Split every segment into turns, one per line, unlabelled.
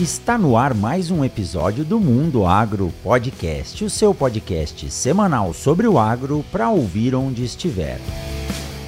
Está no ar mais um episódio do Mundo Agro Podcast, o seu podcast semanal sobre o agro para ouvir onde estiver.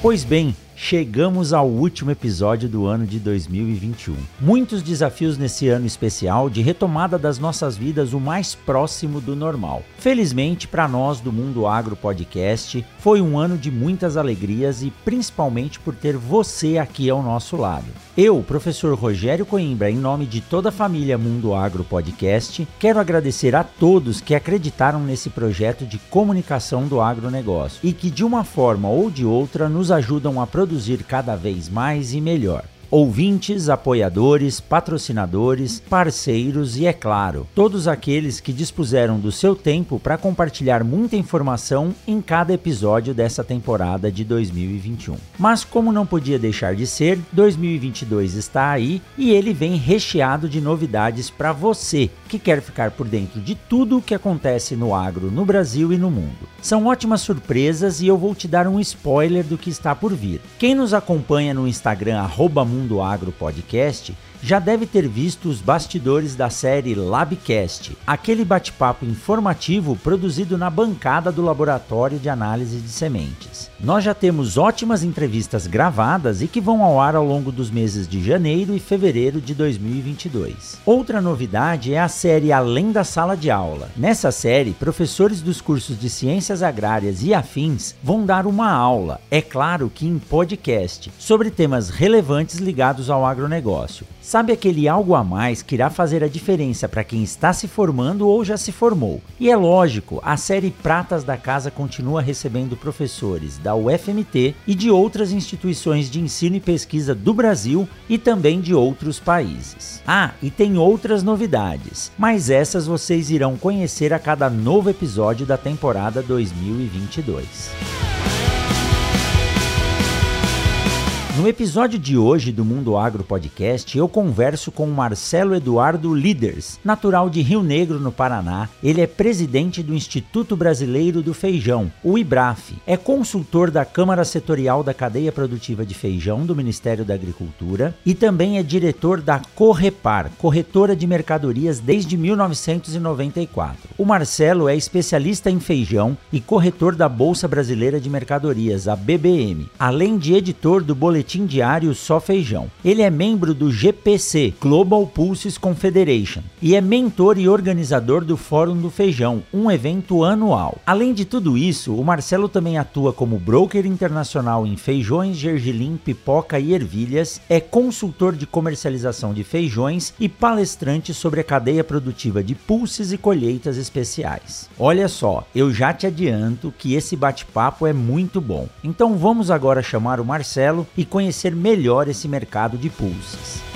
Pois bem, Chegamos ao último episódio do ano de 2021. Muitos desafios nesse ano especial de retomada das nossas vidas o mais próximo do normal. Felizmente, para nós do Mundo Agro Podcast, foi um ano de muitas alegrias e principalmente por ter você aqui ao nosso lado. Eu, professor Rogério Coimbra, em nome de toda a família Mundo Agro Podcast, quero agradecer a todos que acreditaram nesse projeto de comunicação do agronegócio e que de uma forma ou de outra nos ajudam a produzir cada vez mais e melhor ouvintes, apoiadores, patrocinadores, parceiros e, é claro, todos aqueles que dispuseram do seu tempo para compartilhar muita informação em cada episódio dessa temporada de 2021. Mas, como não podia deixar de ser, 2022 está aí e ele vem recheado de novidades para você que quer ficar por dentro de tudo o que acontece no agro no Brasil e no mundo. São ótimas surpresas e eu vou te dar um spoiler do que está por vir. Quem nos acompanha no Instagram, arroba Mundo Agro Podcast, já deve ter visto os bastidores da série Labcast, aquele bate-papo informativo produzido na bancada do Laboratório de Análise de Sementes. Nós já temos ótimas entrevistas gravadas e que vão ao ar ao longo dos meses de janeiro e fevereiro de 2022. Outra novidade é a série Além da Sala de Aula. Nessa série, professores dos cursos de Ciências Agrárias e afins vão dar uma aula, é claro que em podcast, sobre temas relevantes ligados ao agronegócio. Sabe aquele algo a mais que irá fazer a diferença para quem está se formando ou já se formou? E é lógico, a série Pratas da Casa continua recebendo professores da UFMT e de outras instituições de ensino e pesquisa do Brasil e também de outros países. Ah, e tem outras novidades, mas essas vocês irão conhecer a cada novo episódio da temporada 2022. No episódio de hoje do Mundo Agro Podcast, eu converso com Marcelo Eduardo Líderes, natural de Rio Negro, no Paraná. Ele é presidente do Instituto Brasileiro do Feijão, o IBRAF. É consultor da Câmara Setorial da Cadeia Produtiva de Feijão do Ministério da Agricultura e também é diretor da Correpar, corretora de mercadorias desde 1994. O Marcelo é especialista em feijão e corretor da Bolsa Brasileira de Mercadorias, a BBM, além de editor do boletim boletim diário Só Feijão. Ele é membro do GPC, Global Pulses Confederation, e é mentor e organizador do Fórum do Feijão, um evento anual. Além de tudo isso, o Marcelo também atua como broker internacional em feijões, gergelim, pipoca e ervilhas, é consultor de comercialização de feijões e palestrante sobre a cadeia produtiva de pulses e colheitas especiais. Olha só, eu já te adianto que esse bate-papo é muito bom. Então vamos agora chamar o Marcelo e conhecer melhor esse mercado de pulses.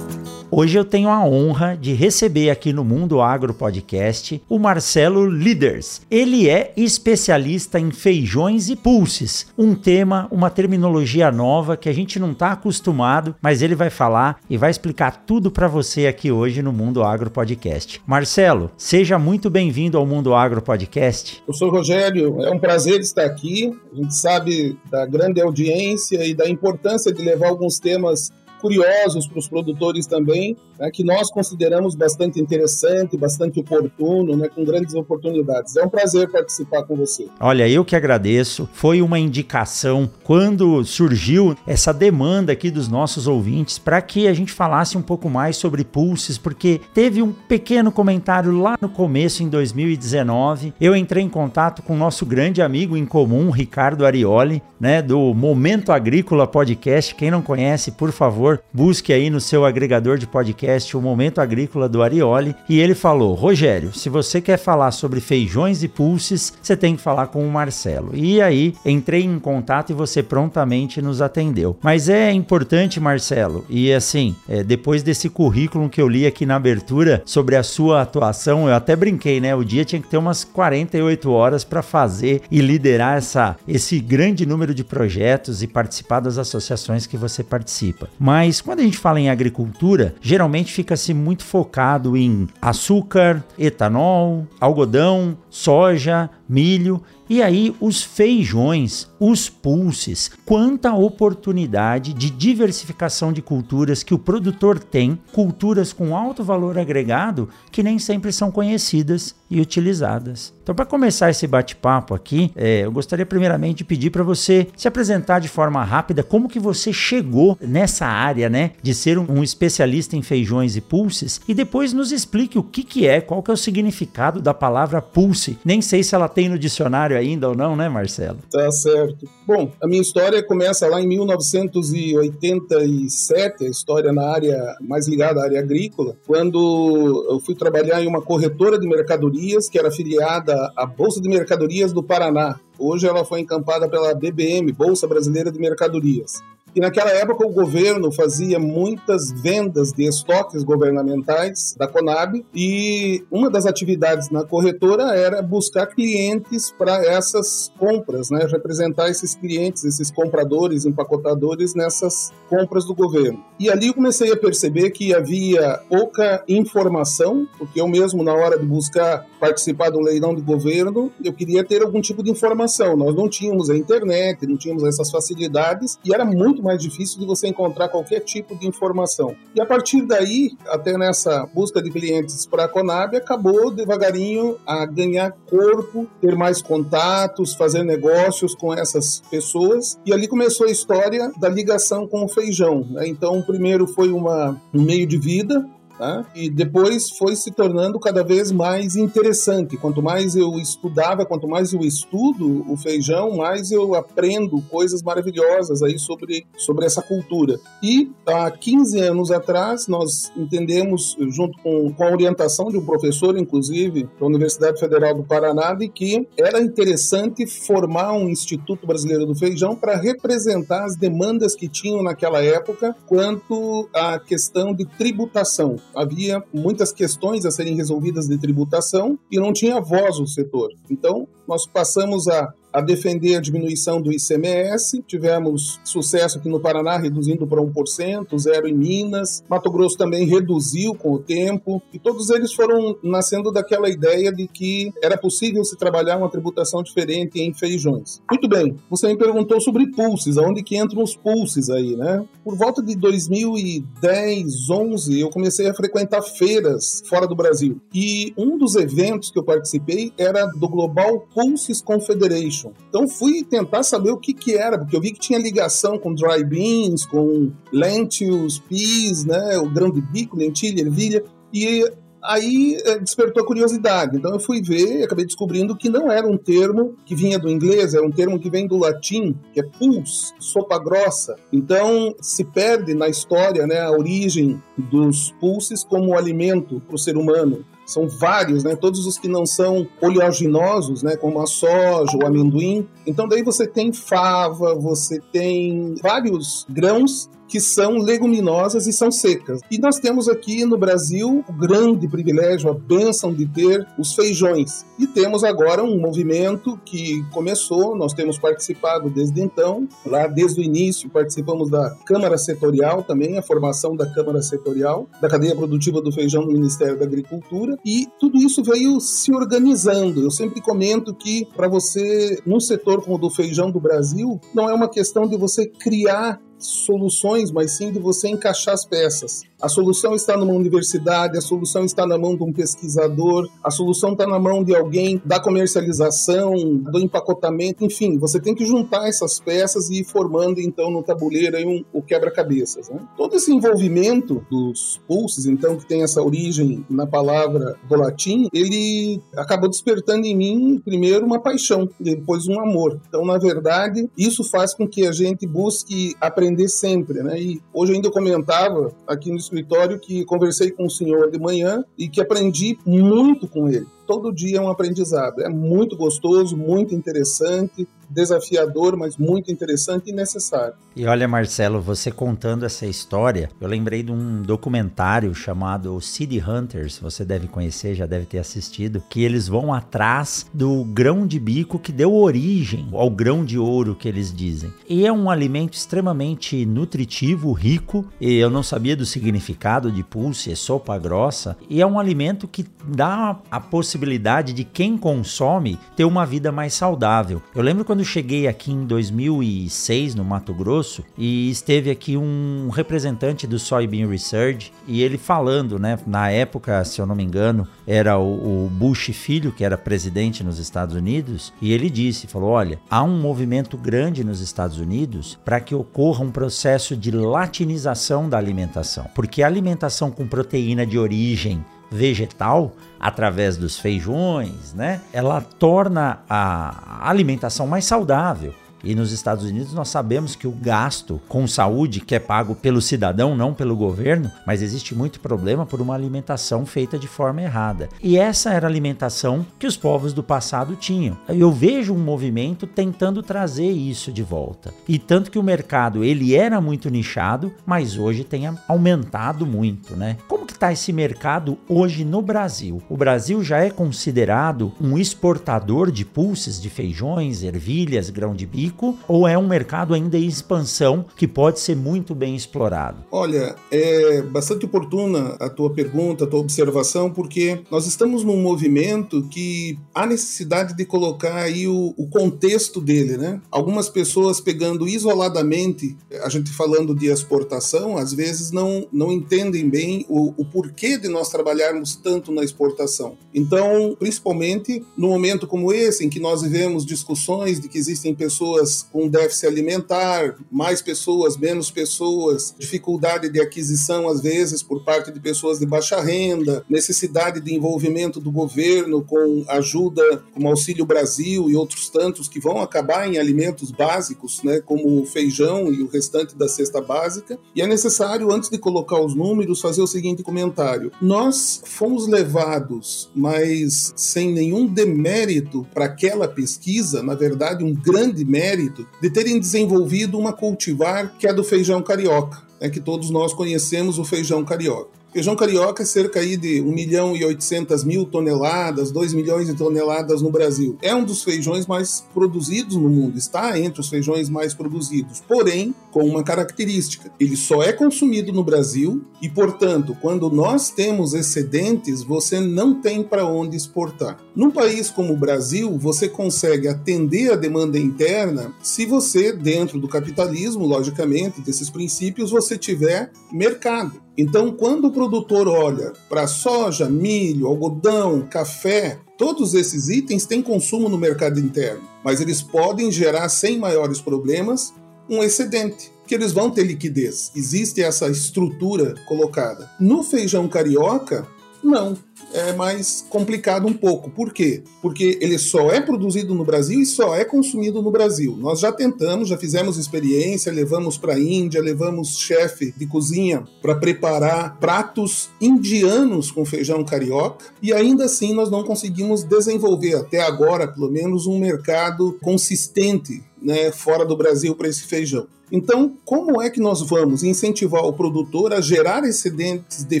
Hoje eu tenho a honra de receber aqui no Mundo Agro Podcast o Marcelo Líderes. Ele é especialista em feijões e pulses, um tema, uma terminologia nova que a gente não está acostumado, mas ele vai falar e vai explicar tudo para você aqui hoje no Mundo Agro Podcast. Marcelo, seja muito bem-vindo ao Mundo Agro Podcast.
Eu sou Rogério, é um prazer estar aqui. A gente sabe da grande audiência e da importância de levar alguns temas curiosos para os produtores também, né, que nós consideramos bastante interessante, bastante oportuno, né, com grandes oportunidades. É um prazer participar com você.
Olha, eu que agradeço. Foi uma indicação quando surgiu essa demanda aqui dos nossos ouvintes para que a gente falasse um pouco mais sobre pulses, porque teve um pequeno comentário lá no começo, em 2019. Eu entrei em contato com o nosso grande amigo em comum, Ricardo Arioli, né, do Momento Agrícola Podcast. Quem não conhece, por favor, favor, busque aí no seu agregador de podcast o Momento Agrícola do Arioli. E ele falou: Rogério, se você quer falar sobre feijões e pulses, você tem que falar com o Marcelo. E aí entrei em contato e você prontamente nos atendeu. Mas é importante, Marcelo, e assim, é, depois desse currículo que eu li aqui na abertura sobre a sua atuação, eu até brinquei, né? O dia tinha que ter umas 48 horas para fazer e liderar essa, esse grande número de projetos e participar das associações que você participa. Mas quando a gente fala em agricultura, geralmente fica-se muito focado em açúcar, etanol, algodão, soja, milho e aí, os feijões, os pulses, quanta oportunidade de diversificação de culturas que o produtor tem, culturas com alto valor agregado que nem sempre são conhecidas e utilizadas. Então, para começar esse bate-papo aqui, é, eu gostaria primeiramente de pedir para você se apresentar de forma rápida como que você chegou nessa área, né, de ser um, um, especialista em feijões e pulses, e depois nos explique o que que é, qual que é o significado da palavra pulse. Nem sei se ela tem no dicionário ainda ou não, né, Marcelo?
Tá certo. Bom, a minha história começa lá em 1987, a história na área mais ligada à área agrícola, quando eu fui trabalhar em uma corretora de mercadorias que era afiliada à Bolsa de Mercadorias do Paraná. Hoje ela foi encampada pela BBM, Bolsa Brasileira de Mercadorias. E naquela época o governo fazia muitas vendas de estoques governamentais da Conab e uma das atividades na corretora era buscar clientes para essas compras, né? representar esses clientes, esses compradores, empacotadores nessas compras do governo. E ali eu comecei a perceber que havia pouca informação, porque eu mesmo na hora de buscar participar do leilão de governo, eu queria ter algum tipo de informação. Nós não tínhamos a internet, não tínhamos essas facilidades e era muito muito mais difícil de você encontrar qualquer tipo de informação. E a partir daí, até nessa busca de clientes para a Conab, acabou devagarinho a ganhar corpo, ter mais contatos, fazer negócios com essas pessoas. E ali começou a história da ligação com o feijão. Né? Então, primeiro foi uma, um meio de vida, Tá? E depois foi se tornando cada vez mais interessante. Quanto mais eu estudava, quanto mais eu estudo o feijão, mais eu aprendo coisas maravilhosas aí sobre, sobre essa cultura. E há 15 anos atrás, nós entendemos, junto com, com a orientação de um professor, inclusive, da Universidade Federal do Paraná, de que era interessante formar um Instituto Brasileiro do Feijão para representar as demandas que tinham naquela época quanto à questão de tributação havia muitas questões a serem resolvidas de tributação e não tinha voz o setor. Então, nós passamos a a defender a diminuição do ICMS. Tivemos sucesso aqui no Paraná, reduzindo para 1%, zero em Minas. Mato Grosso também reduziu com o tempo. E todos eles foram nascendo daquela ideia de que era possível se trabalhar uma tributação diferente em feijões. Muito bem, você me perguntou sobre pulses, aonde que entram os pulses aí, né? Por volta de 2010, 11, eu comecei a frequentar feiras fora do Brasil. E um dos eventos que eu participei era do Global Pulses Confederation então fui tentar saber o que que era, porque eu vi que tinha ligação com dry beans, com lentils, peas, né, o grão de bico, lentilha, ervilha, e aí eh, despertou a curiosidade. Então eu fui ver e acabei descobrindo que não era um termo que vinha do inglês, era um termo que vem do latim, que é pulse, sopa grossa. Então se perde na história né, a origem dos pulses como alimento para o ser humano são vários, né? Todos os que não são oleaginosos, né? Como a soja, o amendoim. Então daí você tem fava, você tem vários grãos que são leguminosas e são secas. E nós temos aqui no Brasil o grande privilégio, a bênção de ter os feijões. E temos agora um movimento que começou, nós temos participado desde então, lá desde o início participamos da Câmara Setorial também, a formação da Câmara Setorial, da cadeia produtiva do feijão no Ministério da Agricultura, e tudo isso veio se organizando. Eu sempre comento que para você, num setor como o do feijão do Brasil, não é uma questão de você criar soluções, mas sim de você encaixar as peças. A solução está numa universidade, a solução está na mão de um pesquisador, a solução está na mão de alguém da comercialização, do empacotamento, enfim, você tem que juntar essas peças e ir formando então no tabuleiro aí um, o quebra-cabeças. Né? Todo esse envolvimento dos pulses, então, que tem essa origem na palavra do latim, ele acabou despertando em mim primeiro uma paixão, depois um amor. Então, na verdade, isso faz com que a gente busque aprender sempre, né? E hoje ainda comentava aqui no escritório que conversei com o senhor de manhã e que aprendi muito com ele todo dia é um aprendizado. É muito gostoso, muito interessante, desafiador, mas muito interessante e necessário.
E olha, Marcelo, você contando essa história, eu lembrei de um documentário chamado City Hunters, você deve conhecer, já deve ter assistido, que eles vão atrás do grão de bico que deu origem ao grão de ouro que eles dizem. E é um alimento extremamente nutritivo, rico, e eu não sabia do significado de pulse, é sopa grossa, e é um alimento que dá a possibilidade de quem consome ter uma vida mais saudável. Eu lembro quando cheguei aqui em 2006 no Mato Grosso e esteve aqui um representante do Soybean Research e ele falando, né, na época, se eu não me engano, era o, o Bush filho que era presidente nos Estados Unidos e ele disse, falou, olha, há um movimento grande nos Estados Unidos para que ocorra um processo de latinização da alimentação, porque a alimentação com proteína de origem vegetal através dos feijões, né? Ela torna a alimentação mais saudável. E nos Estados Unidos nós sabemos que o gasto com saúde, que é pago pelo cidadão, não pelo governo, mas existe muito problema por uma alimentação feita de forma errada. E essa era a alimentação que os povos do passado tinham. Eu vejo um movimento tentando trazer isso de volta. E tanto que o mercado ele era muito nichado, mas hoje tem aumentado muito, né? Como que está esse mercado hoje no Brasil? O Brasil já é considerado um exportador de pulses de feijões, ervilhas, grão de bico ou é um mercado ainda em expansão que pode ser muito bem explorado?
Olha, é bastante oportuna a tua pergunta, a tua observação, porque nós estamos num movimento que há necessidade de colocar aí o, o contexto dele, né? Algumas pessoas pegando isoladamente, a gente falando de exportação, às vezes não, não entendem bem o, o porquê de nós trabalharmos tanto na exportação. Então, principalmente no momento como esse, em que nós vivemos discussões de que existem pessoas pessoas com déficit alimentar, mais pessoas, menos pessoas, dificuldade de aquisição, às vezes, por parte de pessoas de baixa renda, necessidade de envolvimento do governo com ajuda, como Auxílio Brasil e outros tantos que vão acabar em alimentos básicos, né, como o feijão e o restante da cesta básica. E é necessário, antes de colocar os números, fazer o seguinte comentário: nós fomos levados, mas sem nenhum demérito para aquela pesquisa, na verdade, um grande mérito mérito de terem desenvolvido uma cultivar que é do feijão carioca, é que todos nós conhecemos o feijão carioca. Feijão carioca é cerca aí de 1 milhão e 800 mil toneladas, 2 milhões de toneladas no Brasil. É um dos feijões mais produzidos no mundo, está entre os feijões mais produzidos, porém com uma característica: ele só é consumido no Brasil e, portanto, quando nós temos excedentes, você não tem para onde exportar. Num país como o Brasil, você consegue atender a demanda interna se você, dentro do capitalismo, logicamente, desses princípios, você tiver mercado. Então, quando o produtor olha para soja, milho, algodão, café, todos esses itens têm consumo no mercado interno, mas eles podem gerar sem maiores problemas um excedente, que eles vão ter liquidez. Existe essa estrutura colocada. No feijão carioca, não é mais complicado um pouco. Por quê? Porque ele só é produzido no Brasil e só é consumido no Brasil. Nós já tentamos, já fizemos experiência, levamos para a Índia, levamos chefe de cozinha para preparar pratos indianos com feijão carioca e ainda assim nós não conseguimos desenvolver até agora, pelo menos, um mercado consistente né, fora do Brasil para esse feijão. Então, como é que nós vamos incentivar o produtor a gerar excedentes de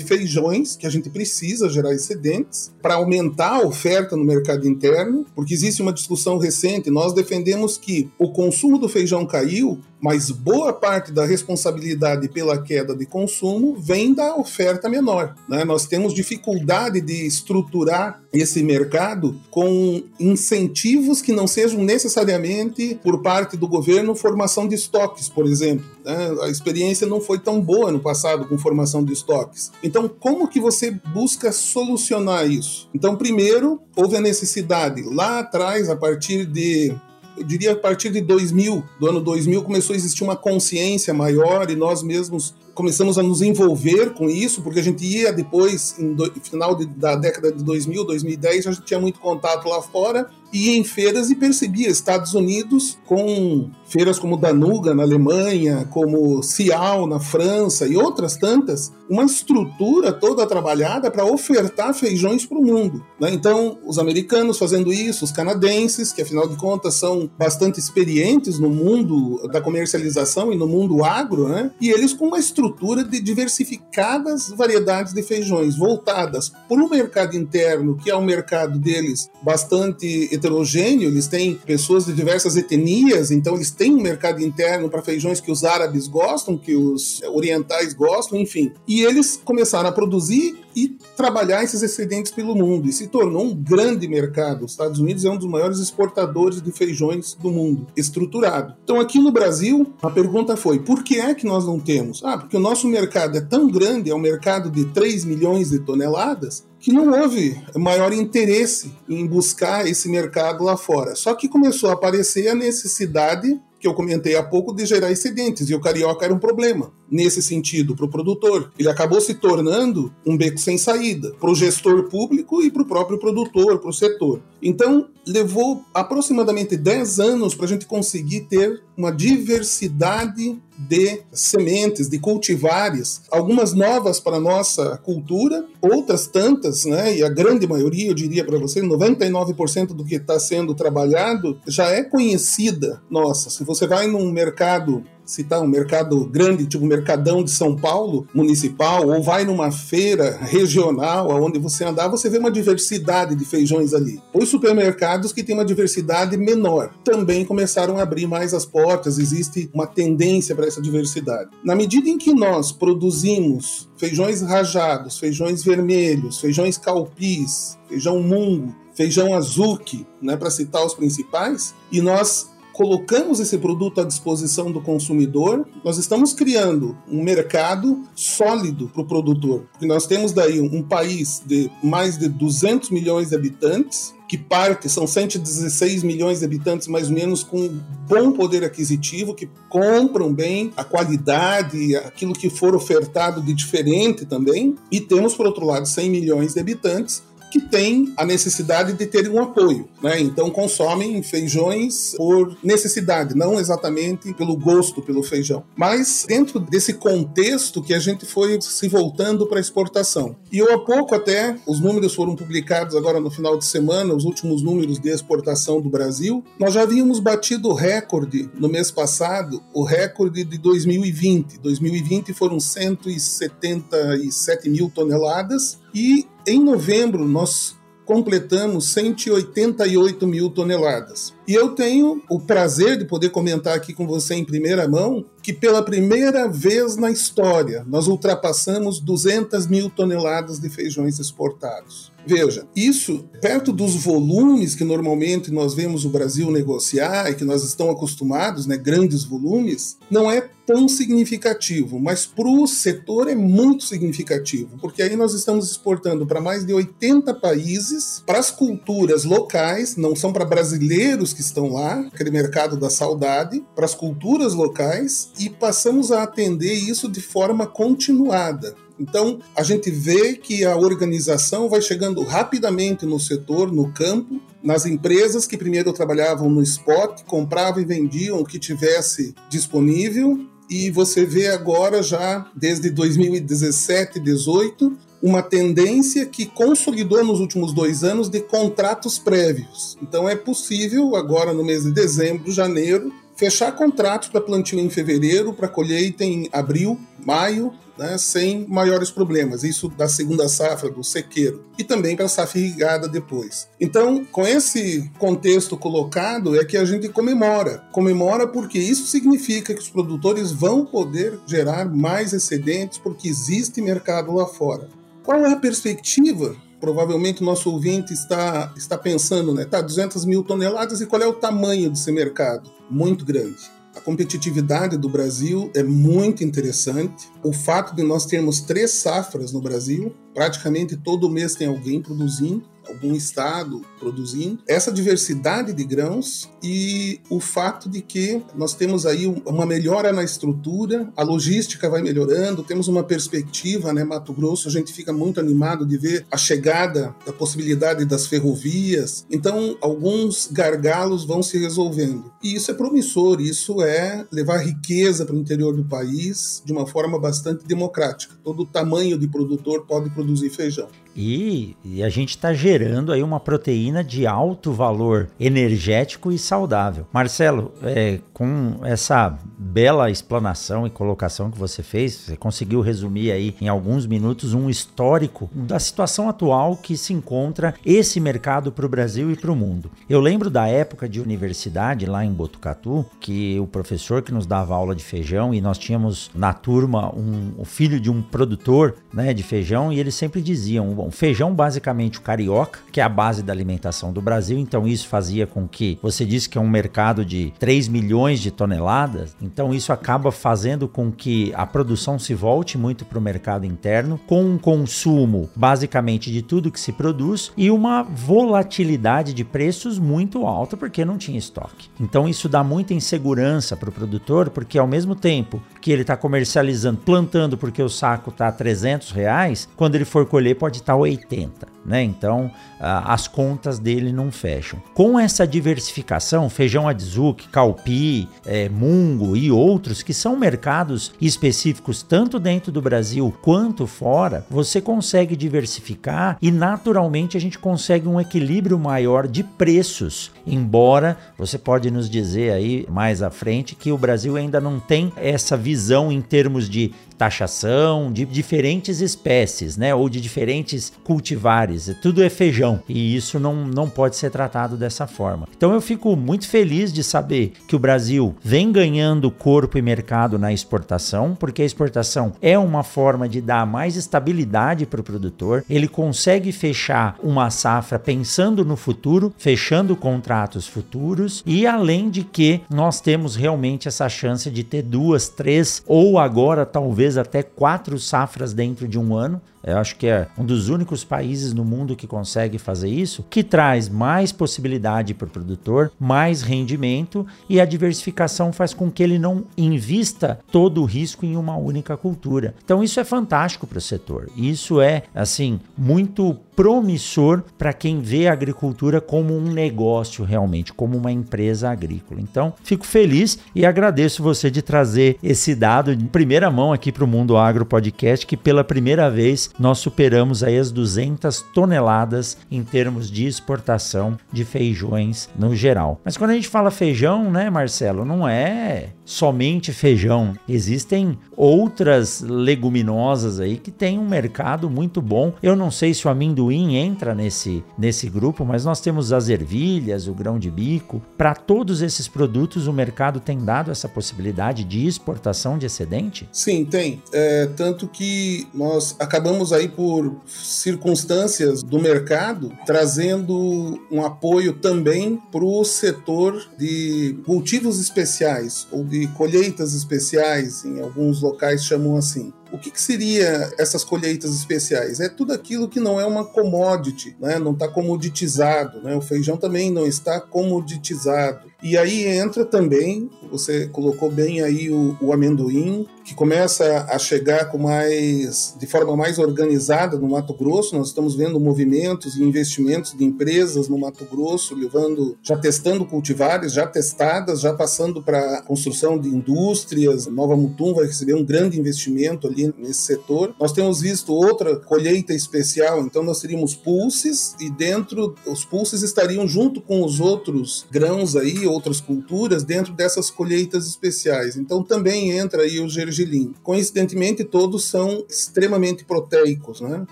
feijões, que a gente precisa gerar excedentes, para aumentar a oferta no mercado interno? Porque existe uma discussão recente, nós defendemos que o consumo do feijão caiu mas boa parte da responsabilidade pela queda de consumo vem da oferta menor. Né? Nós temos dificuldade de estruturar esse mercado com incentivos que não sejam necessariamente por parte do governo formação de estoques, por exemplo. Né? A experiência não foi tão boa no passado com formação de estoques. Então, como que você busca solucionar isso? Então, primeiro, houve a necessidade lá atrás, a partir de eu diria a partir de 2000, do ano 2000, começou a existir uma consciência maior e nós mesmos começamos a nos envolver com isso, porque a gente ia depois, no final de, da década de 2000, 2010, a gente tinha muito contato lá fora ia em feiras e percebia Estados Unidos com feiras como Danuga na Alemanha, como Cial na França e outras tantas, uma estrutura toda trabalhada para ofertar feijões para o mundo. Né? Então, os americanos fazendo isso, os canadenses, que afinal de contas são bastante experientes no mundo da comercialização e no mundo agro, né? e eles com uma estrutura de diversificadas variedades de feijões voltadas para o mercado interno, que é um mercado deles bastante heterogêneo, eles têm pessoas de diversas etnias, então eles têm um mercado interno para feijões que os árabes gostam, que os orientais gostam, enfim. E eles começaram a produzir e trabalhar esses excedentes pelo mundo e se tornou um grande mercado. Os Estados Unidos é um dos maiores exportadores de feijões do mundo, estruturado. Então aqui no Brasil, a pergunta foi: por que é que nós não temos? Ah, porque o nosso mercado é tão grande, é um mercado de 3 milhões de toneladas, que não houve maior interesse em buscar esse mercado lá fora. Só que começou a aparecer a necessidade que eu comentei há pouco de gerar excedentes, e o carioca era um problema nesse sentido para o produtor. Ele acabou se tornando um beco sem saída para o gestor público e para o próprio produtor, para o setor. Então, levou aproximadamente 10 anos para a gente conseguir ter uma diversidade de sementes, de cultivares, algumas novas para a nossa cultura, outras tantas, né, e a grande maioria, eu diria para você, 99% do que está sendo trabalhado já é conhecida nossa. Se você vai num mercado citar um mercado grande, tipo Mercadão de São Paulo, municipal, ou vai numa feira regional, onde você andar, você vê uma diversidade de feijões ali. Os supermercados que têm uma diversidade menor também começaram a abrir mais as portas, existe uma tendência para essa diversidade. Na medida em que nós produzimos feijões rajados, feijões vermelhos, feijões calpis, feijão mungo, feijão azuki, né, para citar os principais, e nós colocamos esse produto à disposição do consumidor, nós estamos criando um mercado sólido para o produtor. Porque nós temos daí um país de mais de 200 milhões de habitantes, que parte são 116 milhões de habitantes, mais ou menos, com bom poder aquisitivo, que compram bem a qualidade, aquilo que for ofertado de diferente também. E temos, por outro lado, 100 milhões de habitantes que têm a necessidade de terem um apoio, né? Então consomem feijões por necessidade, não exatamente pelo gosto pelo feijão. Mas dentro desse contexto que a gente foi se voltando para a exportação. E eu há pouco até os números foram publicados agora no final de semana, os últimos números de exportação do Brasil. Nós já havíamos batido o recorde no mês passado, o recorde de 2020. 2020 foram 177 mil toneladas e em novembro, nós completamos 188 mil toneladas. E eu tenho o prazer de poder comentar aqui com você em primeira mão que pela primeira vez na história nós ultrapassamos 200 mil toneladas de feijões exportados. Veja, isso perto dos volumes que normalmente nós vemos o Brasil negociar e que nós estamos acostumados, né, grandes volumes, não é tão significativo, mas para o setor é muito significativo, porque aí nós estamos exportando para mais de 80 países, para as culturas locais, não são para brasileiros que estão lá, aquele mercado da saudade, para as culturas locais e passamos a atender isso de forma continuada. Então, a gente vê que a organização vai chegando rapidamente no setor, no campo, nas empresas que primeiro trabalhavam no spot, compravam e vendiam o que tivesse disponível, e você vê agora já desde 2017, 2018, uma tendência que consolidou nos últimos dois anos de contratos prévios. Então é possível agora no mês de dezembro, janeiro, fechar contratos para plantio em fevereiro, para colheita em abril, maio, né, sem maiores problemas. Isso da segunda safra, do sequeiro, e também para a safra irrigada depois. Então, com esse contexto colocado, é que a gente comemora. Comemora porque isso significa que os produtores vão poder gerar mais excedentes porque existe mercado lá fora. Qual é a perspectiva provavelmente nosso ouvinte está, está pensando, né? Tá, 200 mil toneladas e qual é o tamanho desse mercado? Muito grande. A competitividade do Brasil é muito interessante. O fato de nós termos três safras no Brasil, praticamente todo mês tem alguém produzindo, algum estado produzindo, essa diversidade de grãos e o fato de que nós temos aí uma melhora na estrutura, a logística vai melhorando, temos uma perspectiva, né, Mato Grosso, a gente fica muito animado de ver a chegada da possibilidade das ferrovias. Então, alguns gargalos vão se resolvendo. E isso é promissor, isso é levar riqueza para o interior do país de uma forma bastante democrática. Todo tamanho de produtor pode produzir feijão.
E, e a gente está gerando aí uma proteína de alto valor energético e saudável. Marcelo, é, com essa bela explanação e colocação que você fez, você conseguiu resumir aí em alguns minutos um histórico da situação atual que se encontra esse mercado para o Brasil e para o mundo. Eu lembro da época de universidade lá em Botucatu, que o professor que nos dava aula de feijão e nós tínhamos na turma um, o filho de um produtor né, de feijão e eles sempre diziam Bom, feijão basicamente o carioca, que é a base da alimentação do Brasil, então isso fazia com que você disse que é um mercado de 3 milhões de toneladas, então isso acaba fazendo com que a produção se volte muito para o mercado interno, com um consumo basicamente de tudo que se produz e uma volatilidade de preços muito alta porque não tinha estoque. Então isso dá muita insegurança para o produtor, porque ao mesmo tempo que ele está comercializando, plantando porque o saco está a 300 reais, quando ele for colher pode estar tá 80, né? Então as contas dele não fecham. Com essa diversificação, feijão adzuki, calpi, é, mungo e outros que são mercados específicos tanto dentro do Brasil quanto fora, você consegue diversificar e naturalmente a gente consegue um equilíbrio maior de preços. Embora você pode nos dizer aí mais à frente que o Brasil ainda não tem essa visão em termos de taxação de diferentes espécies, né, ou de diferentes cultivares. Tudo é feijão e isso não, não pode ser tratado dessa forma. Então eu fico muito feliz de saber que o Brasil vem ganhando corpo e mercado na exportação, porque a exportação é uma forma de dar mais estabilidade para o produtor. Ele consegue fechar uma safra pensando no futuro, fechando contratos futuros e além de que nós temos realmente essa chance de ter duas, três ou agora talvez até quatro safras dentro de um ano. Eu acho que é um dos únicos países no mundo que consegue fazer isso, que traz mais possibilidade para o produtor, mais rendimento e a diversificação faz com que ele não invista todo o risco em uma única cultura. Então isso é fantástico para o setor. Isso é assim muito promissor para quem vê a agricultura como um negócio realmente, como uma empresa agrícola. Então, fico feliz e agradeço você de trazer esse dado de primeira mão aqui para o Mundo Agro Podcast, que pela primeira vez nós superamos aí as 200 toneladas em termos de exportação de feijões no geral. Mas quando a gente fala feijão, né, Marcelo, não é somente feijão. Existem outras leguminosas aí que têm um mercado muito bom. Eu não sei se o amendoim entra nesse, nesse grupo, mas nós temos as ervilhas, o grão de bico. Para todos esses produtos, o mercado tem dado essa possibilidade de exportação de excedente?
Sim, tem. É, tanto que nós acabamos aí por circunstâncias do mercado trazendo um apoio também para o setor de cultivos especiais ou de colheitas especiais, em alguns locais chamam assim. O que, que, seria essas colheitas especiais? É tudo aquilo que não é uma commodity, né? não está comoditizado. Né? O feijão também não está comoditizado. E aí entra também, você colocou bem aí o, o amendoim, que começa a chegar com mais de forma mais organizada no Mato Grosso. Nós estamos vendo movimentos e investimentos de empresas no Mato Grosso, levando, já testando cultivares, já testadas, já passando para construção de indústrias. Nova Mutum vai receber um grande investimento ali nesse setor. Nós temos visto outra colheita especial, então nós teríamos pulses e dentro os pulses estariam junto com os outros grãos aí, outras culturas dentro dessas colheitas especiais. Então também entra aí o gergelim. Coincidentemente todos são extremamente proteicos, né?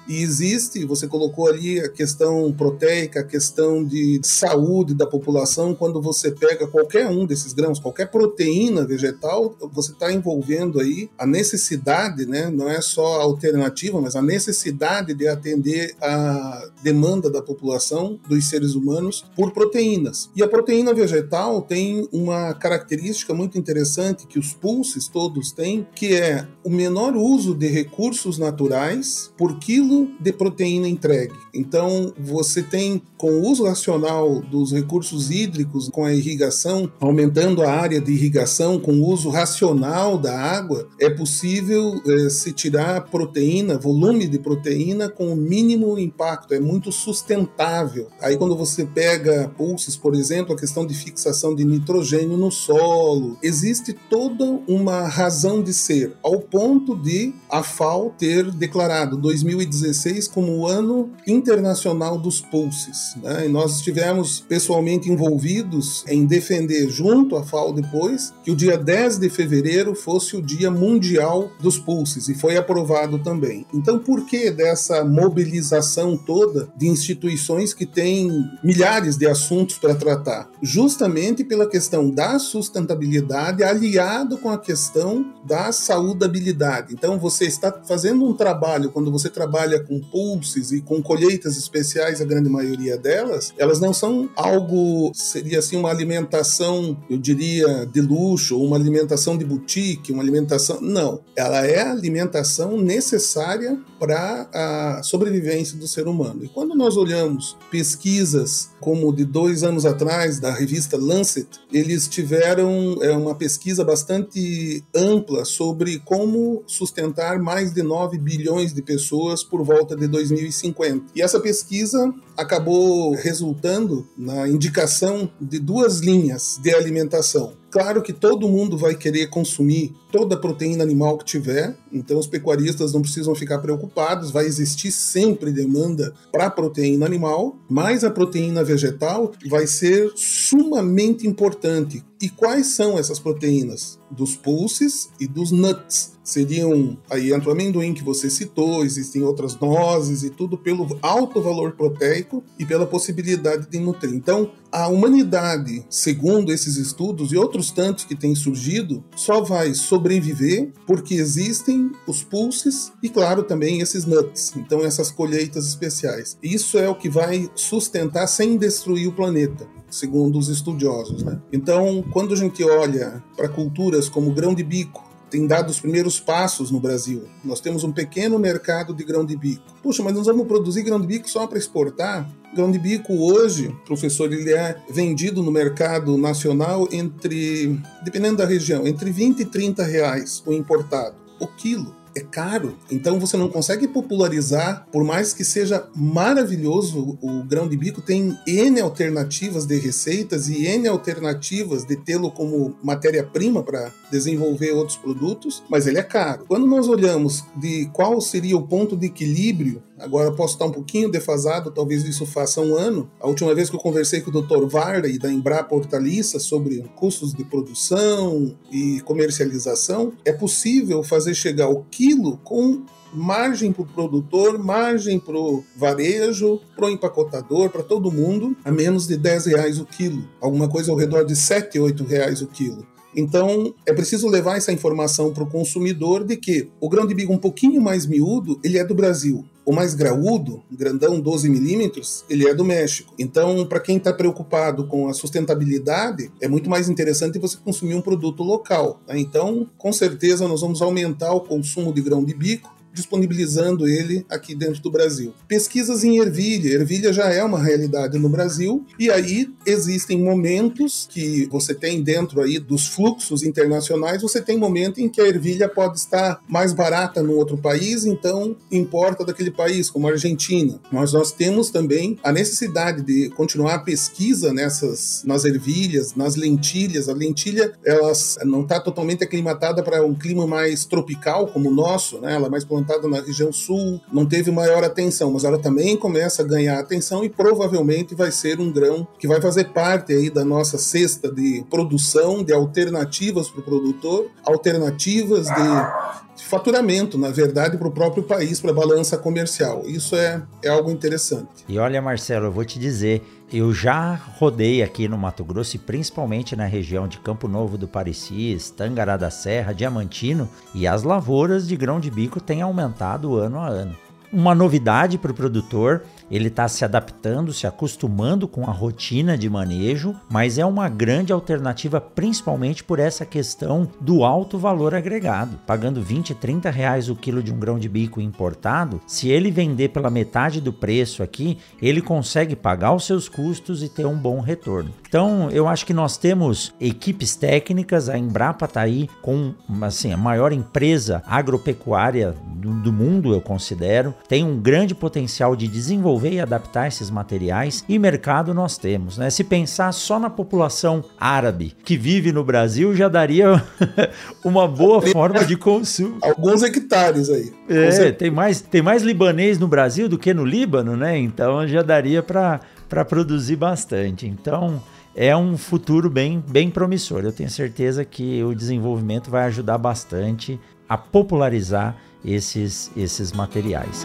E existe, você colocou ali a questão proteica, a questão de saúde da população quando você pega qualquer um desses grãos, qualquer proteína vegetal, você está envolvendo aí a necessidade, né? Não é só a alternativa, mas a necessidade de atender a demanda da população, dos seres humanos, por proteínas. E a proteína vegetal tem uma característica muito interessante que os pulses todos têm, que é o menor uso de recursos naturais por quilo de proteína entregue. Então, você tem, com o uso racional dos recursos hídricos, com a irrigação, aumentando a área de irrigação, com o uso racional da água, é possível se tirar proteína, volume de proteína com o mínimo impacto, é muito sustentável. Aí, quando você pega pulses, por exemplo, a questão de fixação de nitrogênio no solo, existe toda uma razão de ser, ao ponto de a FAO ter declarado 2016 como o ano internacional dos pulses. Né? E nós estivemos pessoalmente envolvidos em defender, junto à FAO depois, que o dia 10 de fevereiro fosse o Dia Mundial dos Pulses, e foi aprovado também. Então, por que dessa mobilização toda de instituições que têm milhares de assuntos para tratar? Justamente pela questão da sustentabilidade aliado com a questão da saudabilidade. Então, você está fazendo um trabalho, quando você trabalha com pulses e com colheitas especiais, a grande maioria delas, elas não são algo, seria assim, uma alimentação, eu diria, de luxo, uma alimentação de boutique, uma alimentação. Não. Ela é a alimentação necessária para a sobrevivência do ser humano. E quando nós olhamos pesquisas como de dois anos atrás, da revista Lancet, eles tiveram é, uma pesquisa bastante ampla sobre como sustentar mais de 9 bilhões de pessoas por volta de 2050. E essa pesquisa acabou resultando na indicação de duas linhas de alimentação. Claro que todo mundo vai querer consumir toda a proteína animal que tiver, então os pecuaristas não precisam ficar preocupados, vai existir sempre demanda para proteína animal, mas a proteína vegetal vai ser sumamente importante. E quais são essas proteínas? Dos pulses e dos nuts. Seriam, aí entra o amendoim que você citou, existem outras nozes e tudo pelo alto valor proteico e pela possibilidade de nutrir. Então, a humanidade, segundo esses estudos e outros tantos que têm surgido, só vai sobreviver porque existem os pulses e, claro, também esses nuts, então essas colheitas especiais. Isso é o que vai sustentar sem destruir o planeta segundo os estudiosos. Né? Então, quando a gente olha para culturas como grão de bico, tem dado os primeiros passos no Brasil. Nós temos um pequeno mercado de grão de bico. Puxa, mas nós vamos produzir grão de bico só para exportar? Grão de bico hoje, professor, ele é vendido no mercado nacional entre, dependendo da região, entre 20 e 30 reais o importado, o quilo é caro. Então você não consegue popularizar, por mais que seja maravilhoso o grão de bico, tem N alternativas de receitas e N alternativas de tê-lo como matéria-prima para desenvolver outros produtos, mas ele é caro. Quando nós olhamos de qual seria o ponto de equilíbrio Agora posso estar um pouquinho defasado, talvez isso faça um ano. A última vez que eu conversei com o Dr. Varley da Embrapa Hortaliça sobre custos de produção e comercialização, é possível fazer chegar o quilo com margem para o produtor, margem para o varejo, para o empacotador, para todo mundo, a menos de 10 reais o quilo. Alguma coisa ao redor de 7, 8 reais o quilo. Então, é preciso levar essa informação para o consumidor de que o grão de bico um pouquinho mais miúdo, ele é do Brasil. O mais graúdo, grandão 12 milímetros, ele é do México. Então, para quem está preocupado com a sustentabilidade, é muito mais interessante você consumir um produto local. Né? Então, com certeza, nós vamos aumentar o consumo de grão de bico disponibilizando ele aqui dentro do Brasil. Pesquisas em ervilha. Ervilha já é uma realidade no Brasil e aí existem momentos que você tem dentro aí dos fluxos internacionais, você tem momento em que a ervilha pode estar mais barata no outro país, então importa daquele país, como a Argentina. Mas nós temos também a necessidade de continuar a pesquisa nessas nas ervilhas, nas lentilhas. A lentilha, ela não está totalmente aclimatada para um clima mais tropical como o nosso, né? Ela é mais plantada na região sul, não teve maior atenção, mas ela também começa a ganhar atenção e provavelmente vai ser um grão que vai fazer parte aí da nossa cesta de produção de alternativas para o produtor, alternativas de faturamento, na verdade, para o próprio país, para a balança comercial. Isso é, é algo interessante.
E olha, Marcelo, eu vou te dizer, eu já rodei aqui no Mato Grosso e principalmente na região de Campo Novo do Parecis, Tangará da Serra, Diamantino, e as lavouras de grão de bico têm aumentado ano a ano. Uma novidade para o produtor ele está se adaptando, se acostumando com a rotina de manejo, mas é uma grande alternativa principalmente por essa questão do alto valor agregado. Pagando 20, 30 reais o quilo de um grão de bico importado, se ele vender pela metade do preço aqui, ele consegue pagar os seus custos e ter um bom retorno. Então, eu acho que nós temos equipes técnicas, a Embrapa está aí com assim, a maior empresa agropecuária do, do mundo, eu considero, tem um grande potencial de desenvolver e adaptar esses materiais e mercado nós temos. Né? Se pensar só na população árabe que vive no Brasil, já daria uma boa forma de consumo.
Alguns hectares aí.
É, tem mais, tem mais libanês no Brasil do que no Líbano, né? Então já daria para produzir bastante. Então é um futuro bem, bem promissor. Eu tenho certeza que o desenvolvimento vai ajudar bastante a popularizar esses, esses materiais.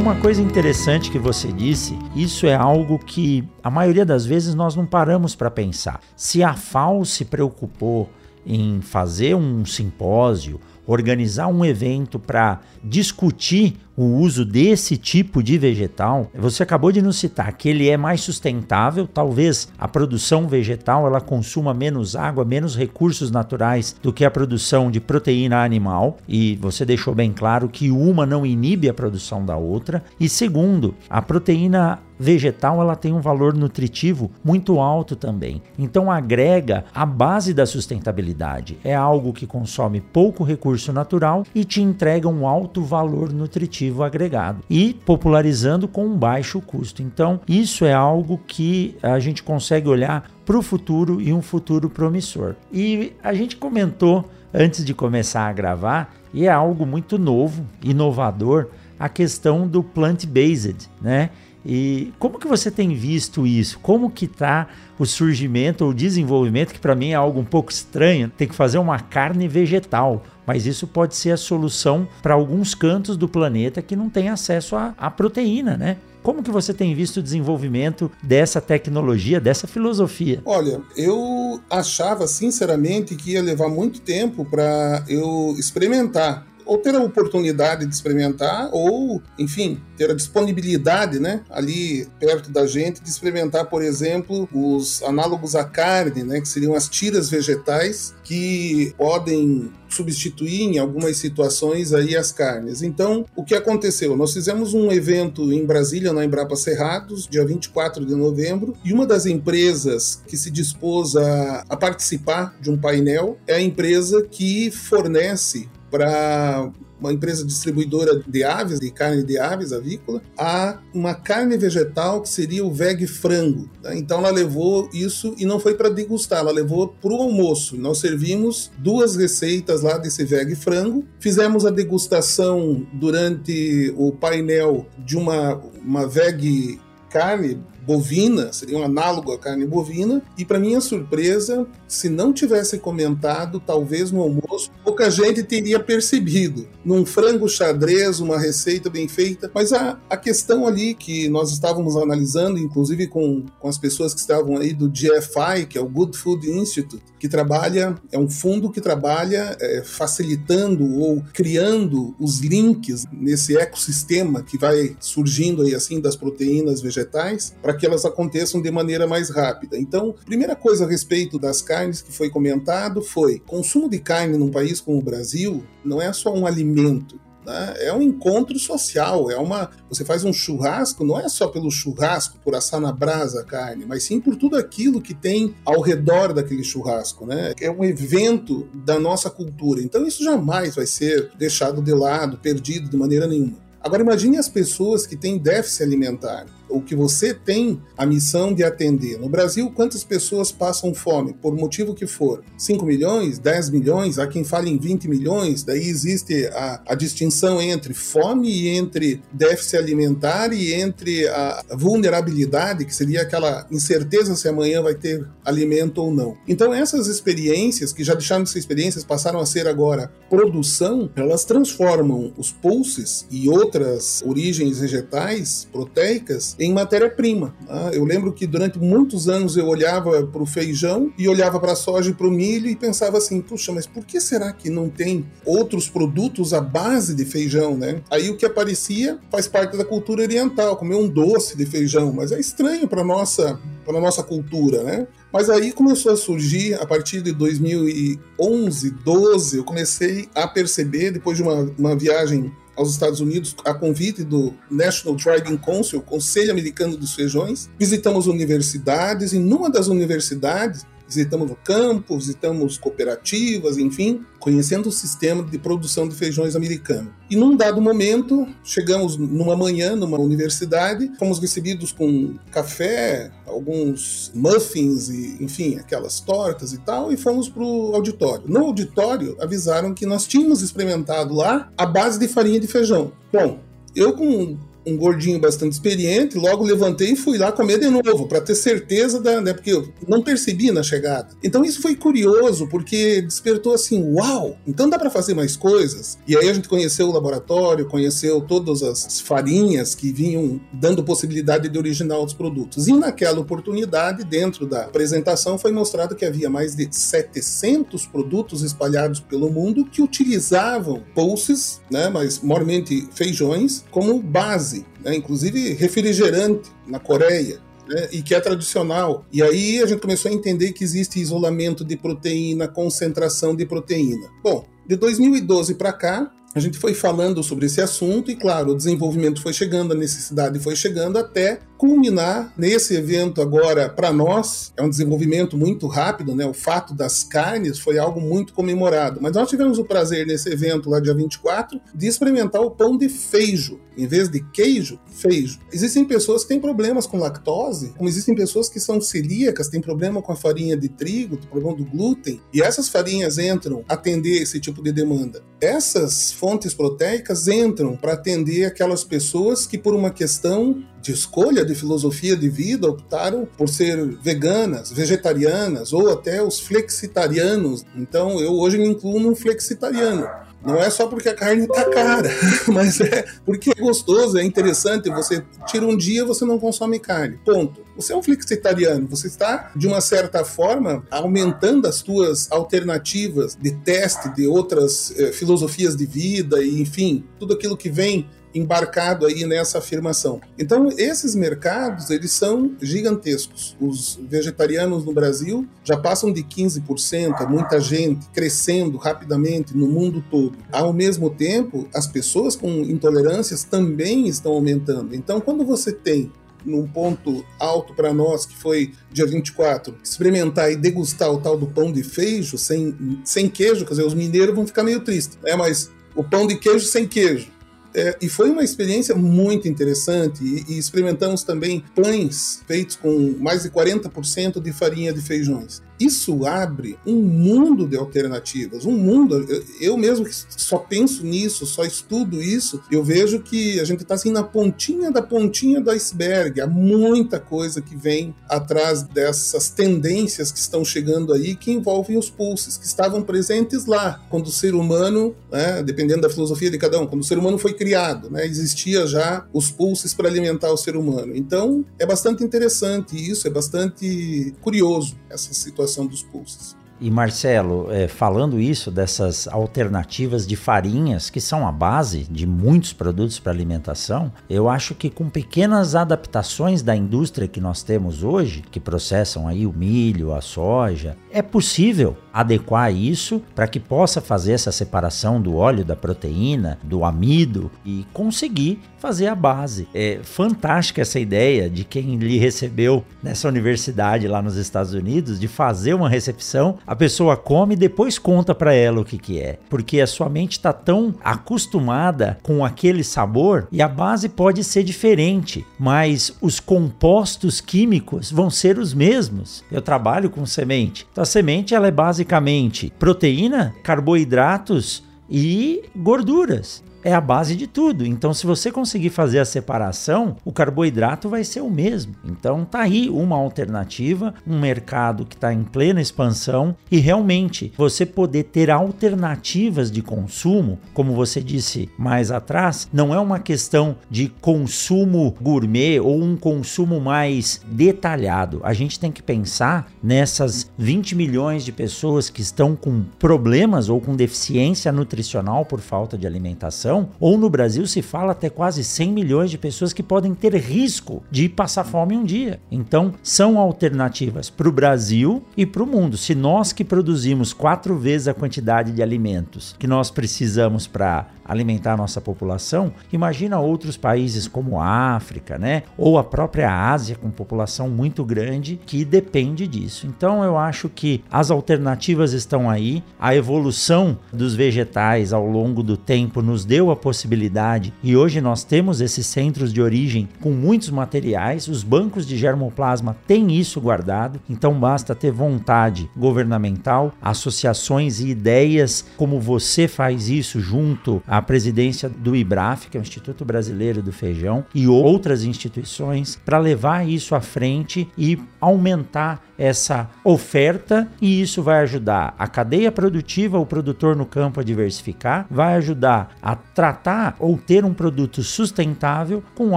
Uma coisa interessante que você disse, isso é algo que a maioria das vezes nós não paramos para pensar. Se a FAO se preocupou em fazer um simpósio, organizar um evento para discutir o uso desse tipo de vegetal, você acabou de nos citar que ele é mais sustentável, talvez a produção vegetal ela consuma menos água, menos recursos naturais do que a produção de proteína animal, e você deixou bem claro que uma não inibe a produção da outra. E segundo, a proteína vegetal ela tem um valor nutritivo muito alto também. Então agrega a base da sustentabilidade. É algo que consome pouco recurso natural e te entrega um alto valor nutritivo agregado e popularizando com um baixo custo. Então, isso é algo que a gente consegue olhar para o futuro e um futuro promissor. E a gente comentou antes de começar a gravar, e é algo muito novo, inovador, a questão do plant-based, né? E como que você tem visto isso? Como que está o surgimento ou desenvolvimento, que para mim é algo um pouco estranho, tem que fazer uma carne vegetal, mas isso pode ser a solução para alguns cantos do planeta que não tem acesso à proteína, né? Como que você tem visto o desenvolvimento dessa tecnologia, dessa filosofia?
Olha, eu achava sinceramente que ia levar muito tempo para eu experimentar ou ter a oportunidade de experimentar, ou, enfim, ter a disponibilidade, né, ali perto da gente, de experimentar, por exemplo, os análogos à carne, né, que seriam as tiras vegetais que podem substituir em algumas situações aí as carnes. Então, o que aconteceu? Nós fizemos um evento em Brasília, na Embrapa Cerrados, dia 24 de novembro, e uma das empresas que se dispôs a, a participar de um painel é a empresa que fornece para uma empresa distribuidora de aves, de carne de aves avícola, a uma carne vegetal que seria o veg frango. Né? Então ela levou isso e não foi para degustar, ela levou para o almoço. Nós servimos duas receitas lá desse veg frango, fizemos a degustação durante o painel de uma, uma veg carne bovina, seria um análogo à carne bovina, e para minha surpresa, se não tivesse comentado, talvez no almoço, pouca gente teria percebido. Num frango xadrez, uma receita bem feita, mas a, a questão ali que nós estávamos analisando, inclusive com, com as pessoas que estavam aí do GFI, que é o Good Food Institute, que trabalha, é um fundo que trabalha é, facilitando ou criando os links nesse ecossistema que vai surgindo aí assim das proteínas vegetais para que elas aconteçam de maneira mais rápida. Então, primeira coisa a respeito das carnes que foi comentado foi: consumo de carne num país como o Brasil não é só um alimento, né? é um encontro social, é uma. Você faz um churrasco, não é só pelo churrasco, por assar na brasa a carne, mas sim por tudo aquilo que tem ao redor daquele churrasco, né? É um evento da nossa cultura. Então isso jamais vai ser deixado de lado, perdido de maneira nenhuma. Agora imagine as pessoas que têm déficit alimentar o que você tem a missão de atender. No Brasil, quantas pessoas passam fome, por motivo que for? 5 milhões, 10 milhões, há quem fale em 20 milhões, daí existe a, a distinção entre fome e entre déficit alimentar e entre a vulnerabilidade, que seria aquela incerteza se amanhã vai ter alimento ou não. Então, essas experiências, que já deixaram de ser experiências, passaram a ser agora produção, elas transformam os pulses e outras origens vegetais, proteicas, em matéria-prima. Né? Eu lembro que durante muitos anos eu olhava para o feijão e olhava para a soja e para o milho e pensava assim, puxa, mas por que será que não tem outros produtos à base de feijão, né? Aí o que aparecia faz parte da cultura oriental, comer um doce de feijão, mas é estranho para nossa para nossa cultura, né? Mas aí começou a surgir, a partir de 2011, 12, eu comecei a perceber, depois de uma, uma viagem aos Estados Unidos a convite do National Driving Council, Conselho Americano dos Feijões. Visitamos universidades e numa das universidades visitamos campo, visitamos cooperativas, enfim, conhecendo o sistema de produção de feijões americano. E num dado momento, chegamos numa manhã numa universidade, fomos recebidos com café, alguns muffins e, enfim, aquelas tortas e tal, e fomos para o auditório. No auditório, avisaram que nós tínhamos experimentado lá a base de farinha de feijão. Bom, eu com um gordinho bastante experiente, logo levantei e fui lá comer de novo, para ter certeza da. Né, porque eu não percebi na chegada. Então isso foi curioso, porque despertou assim: uau, então dá para fazer mais coisas. E aí a gente conheceu o laboratório, conheceu todas as farinhas que vinham dando possibilidade de originar outros produtos. E naquela oportunidade, dentro da apresentação, foi mostrado que havia mais de 700 produtos espalhados pelo mundo que utilizavam pulses, né, mas mormente feijões, como base né? inclusive refrigerante na Coreia. Né? e que é tradicional. E aí a gente começou a entender que existe isolamento de proteína, concentração de proteína. Bom, de 2012 para cá, a gente foi falando sobre esse assunto e, claro, o desenvolvimento foi chegando, a necessidade foi chegando até culminar nesse evento agora para nós é um desenvolvimento muito rápido, né? O fato das carnes foi algo muito comemorado, mas nós tivemos o prazer nesse evento lá dia 24 de experimentar o pão de feijo, em vez de queijo, feijo. Existem pessoas que têm problemas com lactose, como existem pessoas que são celíacas, têm problema com a farinha de trigo, problema do glúten, e essas farinhas entram atender esse tipo de demanda. Essas fontes proteicas entram para atender aquelas pessoas que por uma questão de escolha de filosofia de vida optaram por ser veganas, vegetarianas ou até os flexitarianos. Então eu hoje me incluo num flexitariano. Não é só porque a carne tá cara, mas é porque é gostoso, é interessante. Você tira um dia, você não consome carne. Ponto. Você é um flexitariano, você está, de uma certa forma, aumentando as suas alternativas de teste de outras eh, filosofias de vida e, enfim, tudo aquilo que vem embarcado aí nessa afirmação. Então, esses mercados, eles são gigantescos. Os vegetarianos no Brasil já passam de 15%, é muita gente crescendo rapidamente no mundo todo. Ao mesmo tempo, as pessoas com intolerâncias também estão aumentando. Então, quando você tem num ponto alto para nós, que foi dia 24, experimentar e degustar o tal do pão de queijo sem, sem queijo, quer dizer, os mineiros vão ficar meio tristes, né? Mas o pão de queijo sem queijo é, e foi uma experiência muito interessante. E, e, experimentamos também pães feitos com mais de 40% de farinha de feijões isso abre um mundo de alternativas, um mundo. Eu, eu mesmo que só penso nisso, só estudo isso, eu vejo que a gente está assim na pontinha da pontinha do iceberg. Há muita coisa que vem atrás dessas tendências que estão chegando aí, que envolvem os pulses, que estavam presentes lá quando o ser humano, né, dependendo da filosofia de cada um, quando o ser humano foi criado, né, existia já os pulses para alimentar o ser humano. Então é bastante interessante isso, é bastante curioso essa situação dos pulsos.
E Marcelo, é, falando isso dessas alternativas de farinhas que são a base de muitos produtos para alimentação, eu acho que com pequenas adaptações da indústria que nós temos hoje, que processam aí o milho, a soja, é possível adequar isso para que possa fazer essa separação do óleo da proteína, do amido e conseguir fazer a base. É fantástica essa ideia de quem lhe recebeu nessa universidade lá nos Estados Unidos de fazer uma recepção, a pessoa come e depois conta para ela o que que é, porque a sua mente está tão acostumada com aquele sabor e a base pode ser diferente, mas os compostos químicos vão ser os mesmos. Eu trabalho com semente, então a semente ela é basicamente proteína, carboidratos e gorduras é a base de tudo. Então, se você conseguir fazer a separação, o carboidrato vai ser o mesmo. Então, tá aí uma alternativa, um mercado que está em plena expansão e realmente você poder ter alternativas de consumo, como você disse mais atrás, não é uma questão de consumo gourmet ou um consumo mais detalhado. A gente tem que pensar nessas 20 milhões de pessoas que estão com problemas ou com deficiência nutricional por falta de alimentação ou no Brasil se fala até quase 100 milhões de pessoas que podem ter risco de passar fome um dia. Então, são alternativas para o Brasil e para o mundo. Se nós que produzimos quatro vezes a quantidade de alimentos que nós precisamos para alimentar a nossa população, imagina outros países como a África, né? Ou a própria Ásia com população muito grande que depende disso. Então eu acho que as alternativas estão aí, a evolução dos vegetais ao longo do tempo nos deu a possibilidade e hoje nós temos esses centros de origem com muitos materiais, os bancos de germoplasma têm isso guardado, então basta ter vontade governamental, associações e ideias como você faz isso junto a presidência do IBRAF, que é o Instituto Brasileiro do Feijão, e outras instituições para levar isso à frente e aumentar essa oferta e isso vai ajudar a cadeia produtiva, o produtor no campo a diversificar, vai ajudar a tratar ou ter um produto sustentável com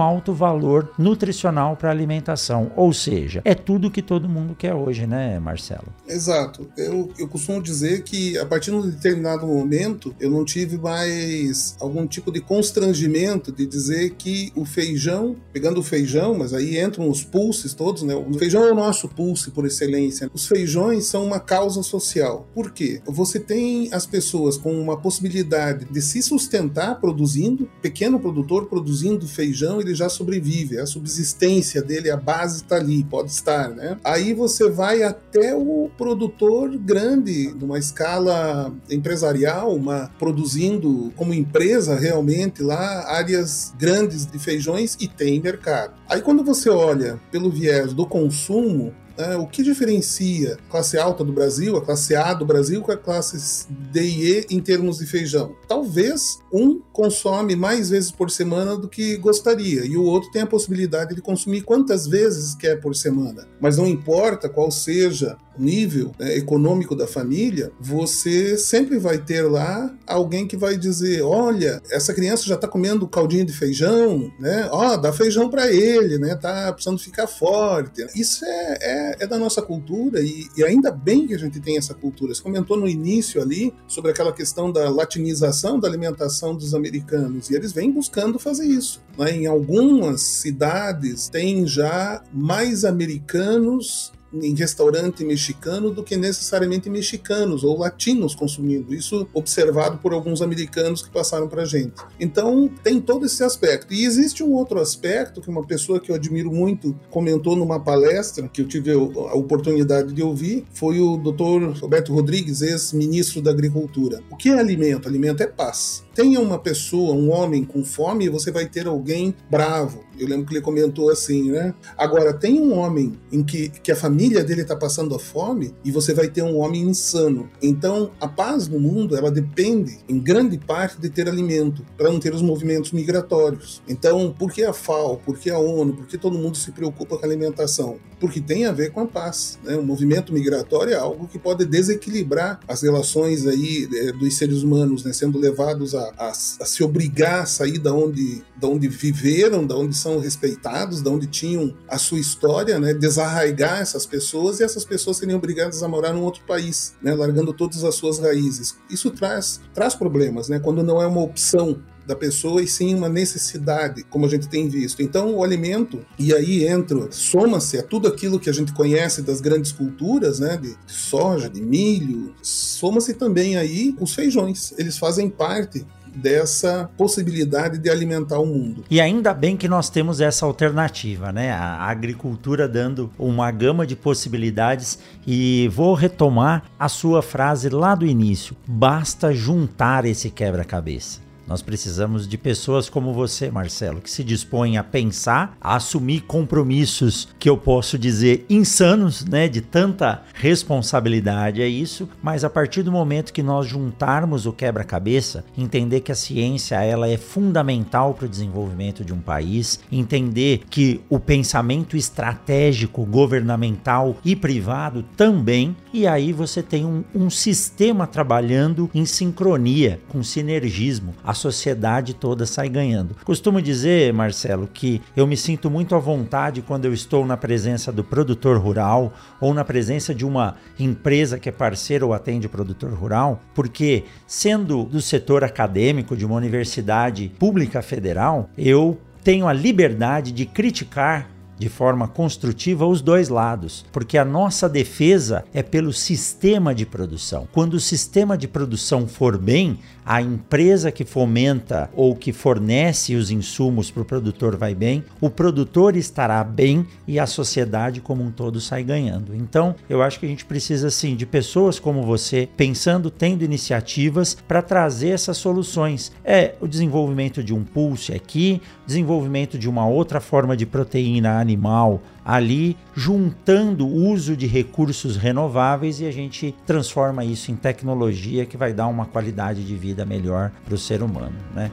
alto valor nutricional para alimentação. Ou seja, é tudo que todo mundo quer hoje, né, Marcelo?
Exato. Eu, eu costumo dizer que a partir de um determinado momento eu não tive mais algum tipo de constrangimento de dizer que o feijão, pegando o feijão, mas aí entram os pulses todos, né? O feijão é o nosso pulse por excelência. Os feijões são uma causa social. Por quê? Você tem as pessoas com uma possibilidade de se sustentar produzindo, pequeno produtor produzindo feijão, ele já sobrevive, a subsistência dele, a base está ali, pode estar, né? Aí você vai até o produtor grande, numa escala empresarial, uma produzindo como empresa realmente lá áreas grandes de feijões e tem mercado. Aí quando você olha pelo viés do consumo, é, o que diferencia a classe alta do Brasil, a classe A do Brasil, com a classe D e E em termos de feijão? Talvez um consome mais vezes por semana do que gostaria e o outro tem a possibilidade de consumir quantas vezes quer por semana. Mas não importa qual seja nível né, econômico da família, você sempre vai ter lá alguém que vai dizer: olha, essa criança já está comendo caldinho de feijão, né? Ó, oh, dá feijão para ele, né? Tá precisando ficar forte. Isso é, é, é da nossa cultura e, e, ainda bem que a gente tem essa cultura. Você comentou no início ali sobre aquela questão da latinização da alimentação dos americanos e eles vêm buscando fazer isso. Né? Em algumas cidades tem já mais americanos em restaurante mexicano do que necessariamente mexicanos ou latinos consumindo. Isso observado por alguns americanos que passaram para gente. Então tem todo esse aspecto. E existe um outro aspecto que uma pessoa que eu admiro muito comentou numa palestra que eu tive a oportunidade de ouvir, foi o Dr. Roberto Rodrigues, ex-ministro da Agricultura. O que é alimento? Alimento é paz tenha uma pessoa, um homem com fome, você vai ter alguém bravo. Eu lembro que ele comentou assim, né? Agora, tem um homem em que, que a família dele está passando a fome e você vai ter um homem insano. Então, a paz no mundo, ela depende, em grande parte, de ter alimento, para não ter os movimentos migratórios. Então, por que a FAO, por que a ONU, por que todo mundo se preocupa com a alimentação? Porque tem a ver com a paz. Né? O movimento migratório é algo que pode desequilibrar as relações aí é, dos seres humanos, né? sendo levados a a, a, se obrigar a sair da onde, da onde viveram, da onde são respeitados, da onde tinham a sua história, né? desarraigar essas pessoas e essas pessoas serem obrigadas a morar num outro país, né? largando todas as suas raízes. Isso traz, traz problemas, né? quando não é uma opção da pessoa e sim uma necessidade, como a gente tem visto. Então, o alimento, e aí entra, soma-se a tudo aquilo que a gente conhece das grandes culturas, né, de soja, de milho, soma-se também aí os feijões. Eles fazem parte dessa possibilidade de alimentar o mundo.
E ainda bem que nós temos essa alternativa, né? A agricultura dando uma gama de possibilidades e vou retomar a sua frase lá do início. Basta juntar esse quebra-cabeça. Nós precisamos de pessoas como você, Marcelo, que se dispõem a pensar, a assumir compromissos que eu posso dizer insanos, né, de tanta responsabilidade é isso, mas a partir do momento que nós juntarmos o quebra-cabeça, entender que a ciência ela é fundamental para o desenvolvimento de um país, entender que o pensamento estratégico, governamental e privado também, e aí você tem um, um sistema trabalhando em sincronia, com sinergismo. A a sociedade toda sai ganhando. Costumo dizer, Marcelo, que eu me sinto muito à vontade quando eu estou na presença do produtor rural ou na presença de uma empresa que é parceira ou atende o produtor rural, porque sendo do setor acadêmico de uma universidade pública federal, eu tenho a liberdade de criticar de forma construtiva os dois lados, porque a nossa defesa é pelo sistema de produção. Quando o sistema de produção for bem, a empresa que fomenta ou que fornece os insumos para o produtor vai bem, o produtor estará bem e a sociedade como um todo sai ganhando. Então, eu acho que a gente precisa sim de pessoas como você pensando, tendo iniciativas para trazer essas soluções. É o desenvolvimento de um pulse aqui, desenvolvimento de uma outra forma de proteína animal ali, juntando o uso de recursos renováveis e a gente transforma isso em tecnologia que vai dar uma qualidade de vida melhor para o ser humano, né?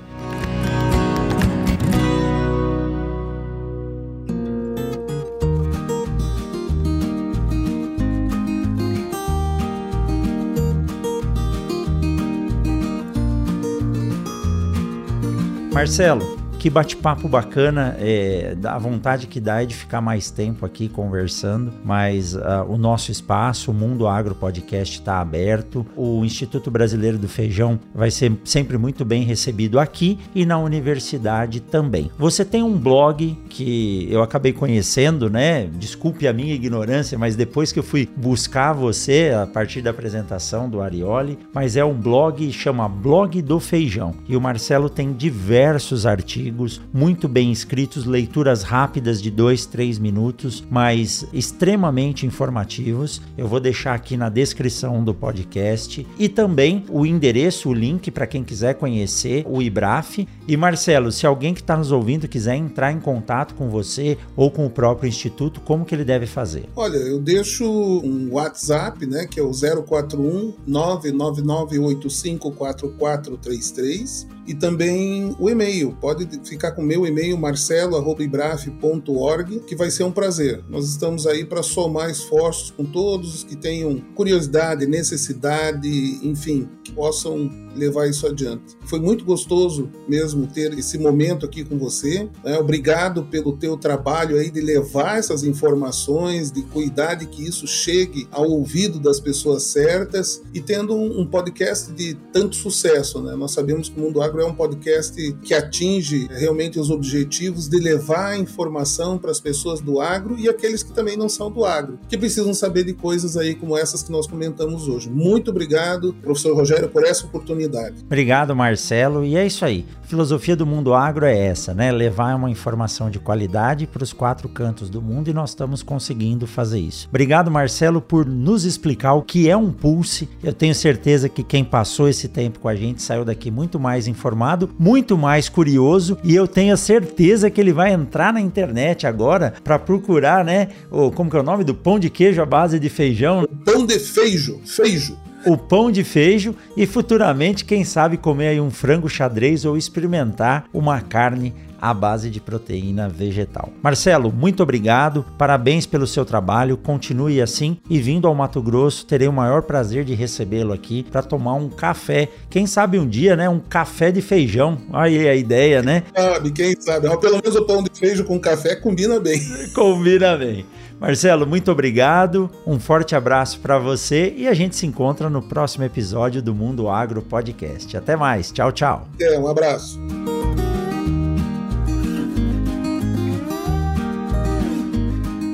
Marcelo, que bate-papo bacana, é, dá vontade que dá é de ficar mais tempo aqui conversando, mas uh, o nosso espaço, o Mundo Agro Podcast está aberto. O Instituto Brasileiro do Feijão vai ser sempre muito bem recebido aqui e na universidade também. Você tem um blog que eu acabei conhecendo, né? Desculpe a minha ignorância, mas depois que eu fui buscar você a partir da apresentação do Arioli, mas é um blog chama Blog do Feijão e o Marcelo tem diversos artigos artigos muito bem escritos, leituras rápidas de 2, 3 minutos, mas extremamente informativos. Eu vou deixar aqui na descrição do podcast e também o endereço, o link para quem quiser conhecer o IBRAF. E Marcelo, se alguém que está nos ouvindo quiser entrar em contato com você ou com o próprio instituto, como que ele deve fazer?
Olha, eu deixo um WhatsApp, né, que é o 041 999854433 e também o e-mail. Pode ficar com meu e-mail marcelo@ibraf.org, que vai ser um prazer. Nós estamos aí para somar esforços com todos os que tenham curiosidade, necessidade, enfim, que possam levar isso adiante. Foi muito gostoso mesmo ter esse momento aqui com você. Né? Obrigado pelo teu trabalho aí de levar essas informações, de cuidar de que isso chegue ao ouvido das pessoas certas e tendo um, um podcast de tanto sucesso. Né? Nós sabemos que o Mundo Agro é um podcast que atinge realmente os objetivos de levar a informação para as pessoas do agro e aqueles que também não são do agro, que precisam saber de coisas aí como essas que nós comentamos hoje. Muito obrigado, professor Rogério, por essa oportunidade.
Obrigado, Marcelo. E é isso aí. A filosofia do mundo agro é essa, né? Levar uma informação de qualidade para os quatro cantos do mundo e nós estamos conseguindo fazer isso. Obrigado, Marcelo, por nos explicar o que é um pulse. Eu tenho certeza que quem passou esse tempo com a gente saiu daqui muito mais informado, muito mais curioso e eu tenho certeza que ele vai entrar na internet agora para procurar, né? O, como que é o nome do pão de queijo à base de feijão?
Pão de feijo, feijo
o pão de feijo e futuramente, quem sabe, comer aí um frango xadrez ou experimentar uma carne à base de proteína vegetal. Marcelo, muito obrigado, parabéns pelo seu trabalho, continue assim e vindo ao Mato Grosso, terei o maior prazer de recebê-lo aqui para tomar um café. Quem sabe um dia, né? Um café de feijão. Aí a ideia, né?
Sabe, quem sabe. Pelo menos o pão de feijão com café combina bem.
combina bem. Marcelo, muito obrigado. Um forte abraço para você e a gente se encontra no próximo episódio do Mundo Agro Podcast. Até mais. Tchau, tchau.
É, um abraço.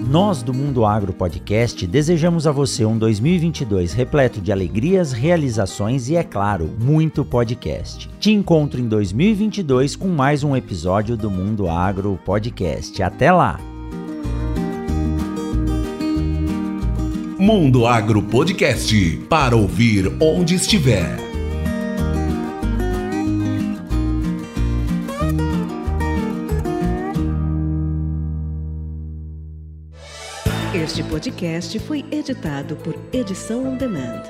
Nós do Mundo Agro Podcast desejamos a você um 2022 repleto de alegrias, realizações e, é claro, muito podcast. Te encontro em 2022 com mais um episódio do Mundo Agro Podcast. Até lá!
Mundo Agro Podcast para ouvir onde estiver.
Este podcast foi editado por Edição On Demand.